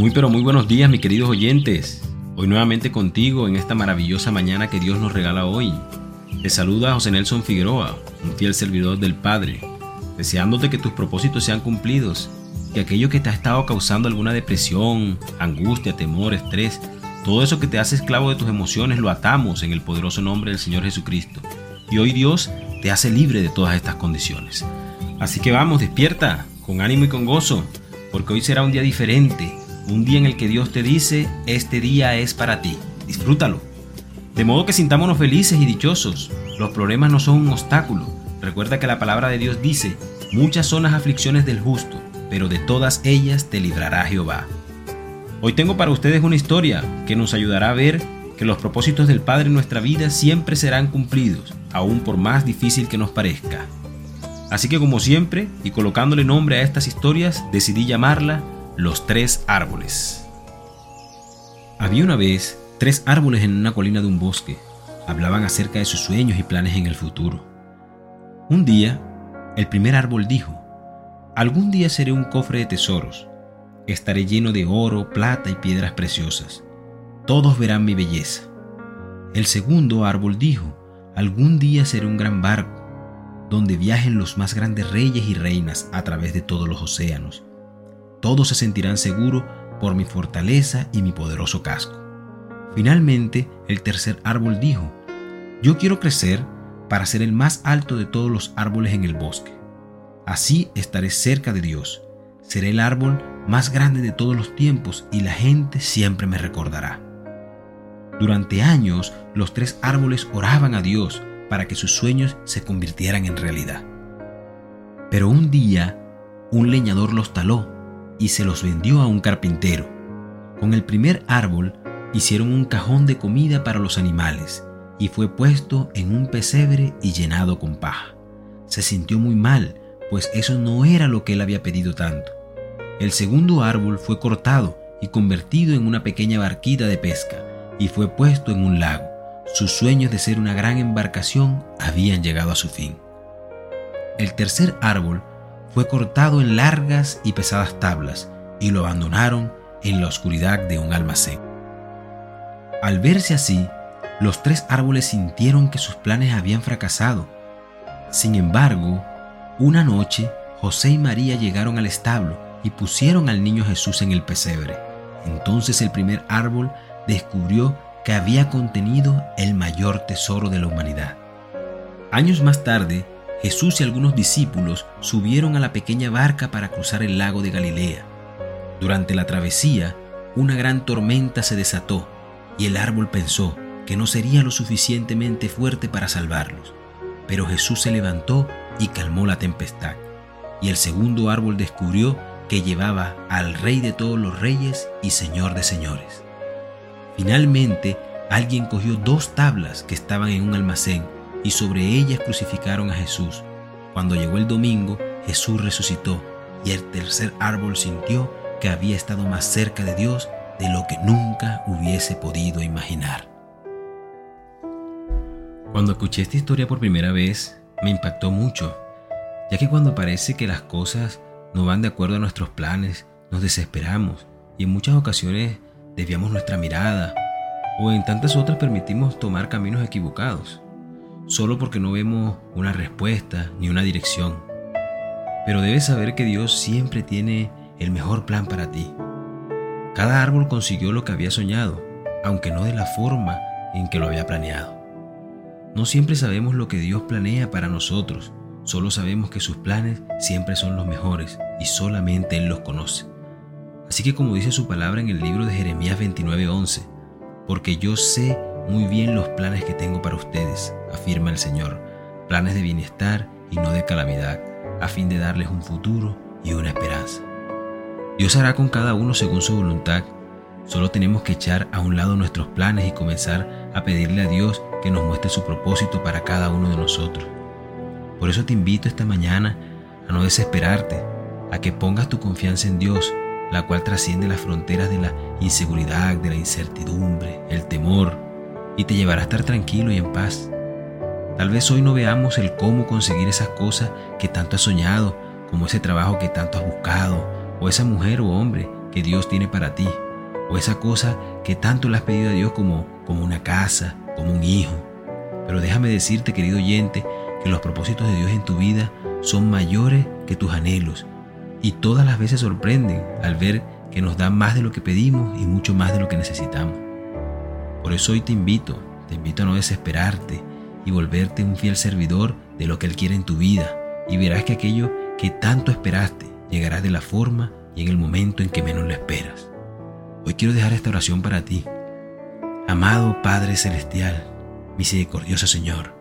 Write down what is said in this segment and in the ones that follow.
Muy pero muy buenos días, mis queridos oyentes. Hoy nuevamente contigo en esta maravillosa mañana que Dios nos regala hoy. Te saluda José Nelson Figueroa, un fiel servidor del Padre, deseándote que tus propósitos sean cumplidos, que aquello que te ha estado causando alguna depresión, angustia, temor, estrés, todo eso que te hace esclavo de tus emociones lo atamos en el poderoso nombre del Señor Jesucristo. Y hoy Dios te hace libre de todas estas condiciones. Así que vamos, despierta, con ánimo y con gozo, porque hoy será un día diferente, un día en el que Dios te dice, este día es para ti, disfrútalo. De modo que sintámonos felices y dichosos. Los problemas no son un obstáculo. Recuerda que la palabra de Dios dice, muchas son las aflicciones del justo, pero de todas ellas te librará Jehová. Hoy tengo para ustedes una historia que nos ayudará a ver que los propósitos del Padre en nuestra vida siempre serán cumplidos, aun por más difícil que nos parezca. Así que como siempre, y colocándole nombre a estas historias, decidí llamarla los tres árboles. Había una vez tres árboles en una colina de un bosque. Hablaban acerca de sus sueños y planes en el futuro. Un día, el primer árbol dijo, Algún día seré un cofre de tesoros. Estaré lleno de oro, plata y piedras preciosas. Todos verán mi belleza. El segundo árbol dijo, Algún día seré un gran barco, donde viajen los más grandes reyes y reinas a través de todos los océanos todos se sentirán seguros por mi fortaleza y mi poderoso casco. Finalmente, el tercer árbol dijo, yo quiero crecer para ser el más alto de todos los árboles en el bosque. Así estaré cerca de Dios. Seré el árbol más grande de todos los tiempos y la gente siempre me recordará. Durante años, los tres árboles oraban a Dios para que sus sueños se convirtieran en realidad. Pero un día, un leñador los taló y se los vendió a un carpintero. Con el primer árbol hicieron un cajón de comida para los animales y fue puesto en un pesebre y llenado con paja. Se sintió muy mal, pues eso no era lo que él había pedido tanto. El segundo árbol fue cortado y convertido en una pequeña barquita de pesca y fue puesto en un lago. Sus sueños de ser una gran embarcación habían llegado a su fin. El tercer árbol fue cortado en largas y pesadas tablas y lo abandonaron en la oscuridad de un almacén. Al verse así, los tres árboles sintieron que sus planes habían fracasado. Sin embargo, una noche José y María llegaron al establo y pusieron al niño Jesús en el pesebre. Entonces el primer árbol descubrió que había contenido el mayor tesoro de la humanidad. Años más tarde, Jesús y algunos discípulos subieron a la pequeña barca para cruzar el lago de Galilea. Durante la travesía, una gran tormenta se desató y el árbol pensó que no sería lo suficientemente fuerte para salvarlos. Pero Jesús se levantó y calmó la tempestad. Y el segundo árbol descubrió que llevaba al Rey de todos los reyes y Señor de señores. Finalmente, alguien cogió dos tablas que estaban en un almacén y sobre ellas crucificaron a Jesús. Cuando llegó el domingo, Jesús resucitó y el tercer árbol sintió que había estado más cerca de Dios de lo que nunca hubiese podido imaginar. Cuando escuché esta historia por primera vez, me impactó mucho, ya que cuando parece que las cosas no van de acuerdo a nuestros planes, nos desesperamos y en muchas ocasiones desviamos nuestra mirada o en tantas otras permitimos tomar caminos equivocados solo porque no vemos una respuesta ni una dirección. Pero debes saber que Dios siempre tiene el mejor plan para ti. Cada árbol consiguió lo que había soñado, aunque no de la forma en que lo había planeado. No siempre sabemos lo que Dios planea para nosotros, solo sabemos que sus planes siempre son los mejores y solamente Él los conoce. Así que como dice su palabra en el libro de Jeremías 29:11, porque yo sé muy bien los planes que tengo para ustedes, afirma el Señor, planes de bienestar y no de calamidad, a fin de darles un futuro y una esperanza. Dios hará con cada uno según su voluntad. Solo tenemos que echar a un lado nuestros planes y comenzar a pedirle a Dios que nos muestre su propósito para cada uno de nosotros. Por eso te invito esta mañana a no desesperarte, a que pongas tu confianza en Dios, la cual trasciende las fronteras de la inseguridad, de la incertidumbre, el temor, y te llevará a estar tranquilo y en paz. Tal vez hoy no veamos el cómo conseguir esas cosas que tanto has soñado, como ese trabajo que tanto has buscado, o esa mujer o hombre que Dios tiene para ti, o esa cosa que tanto le has pedido a Dios como, como una casa, como un hijo. Pero déjame decirte, querido oyente, que los propósitos de Dios en tu vida son mayores que tus anhelos y todas las veces sorprenden al ver que nos da más de lo que pedimos y mucho más de lo que necesitamos. Por eso hoy te invito, te invito a no desesperarte y volverte un fiel servidor de lo que Él quiere en tu vida y verás que aquello que tanto esperaste llegará de la forma y en el momento en que menos lo esperas. Hoy quiero dejar esta oración para ti. Amado Padre Celestial, misericordioso Señor,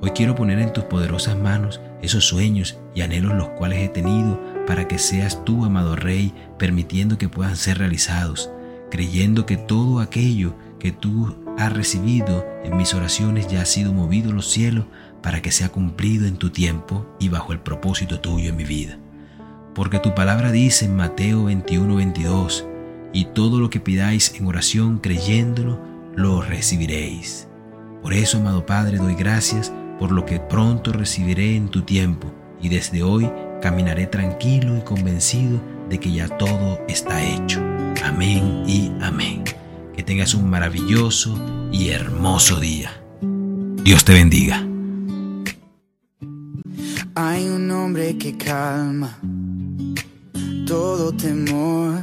hoy quiero poner en tus poderosas manos esos sueños y anhelos los cuales he tenido para que seas tú, amado Rey, permitiendo que puedan ser realizados, creyendo que todo aquello que tú has recibido en mis oraciones ya ha sido movido los cielos para que sea cumplido en tu tiempo y bajo el propósito tuyo en mi vida. Porque tu palabra dice en Mateo 21, 22, y todo lo que pidáis en oración creyéndolo, lo recibiréis. Por eso, amado Padre, doy gracias por lo que pronto recibiré en tu tiempo, y desde hoy caminaré tranquilo y convencido de que ya todo está hecho. Amén y amén. Que tengas un maravilloso y hermoso día. Dios te bendiga. Hay un hombre que calma todo temor,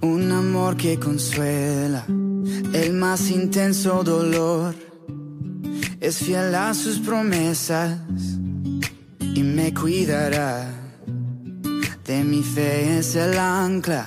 un amor que consuela el más intenso dolor. Es fiel a sus promesas y me cuidará. De mi fe es el ancla,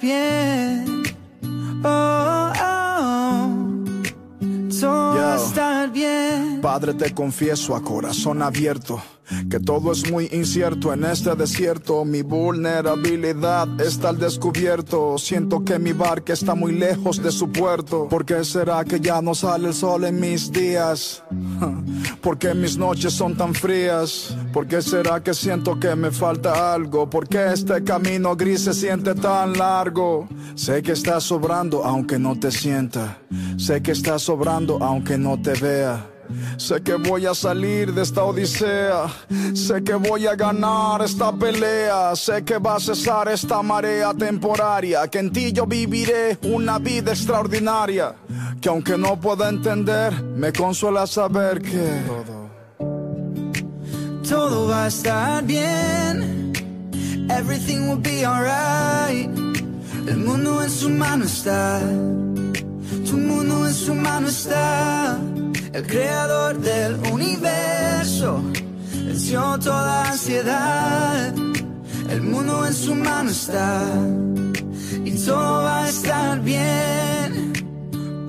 bien. Oh, oh, todo va a estar bien. Padre, te confieso a corazón abierto que todo es muy incierto en este desierto. Mi vulnerabilidad está al descubierto. Siento que mi barca está muy lejos de su puerto. ¿Por qué será que ya no sale el sol en mis días? ¿Por qué mis noches son tan frías? ¿Por qué será que siento que me falta algo? ¿Por qué este camino gris se siente tan largo? Sé que está sobrando aunque no te sienta. Sé que está sobrando aunque no te vea. Sé que voy a salir de esta odisea. Sé que voy a ganar esta pelea. Sé que va a cesar esta marea temporaria. Que en ti yo viviré una vida extraordinaria. Que aunque no pueda entender, me consuela saber que todo, va a estar bien. Everything will be alright. El mundo en su mano está. Tu mundo en su mano está el creador del universo, venció toda ansiedad, el mundo en su mano está, y todo va a estar bien.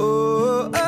Oh, oh.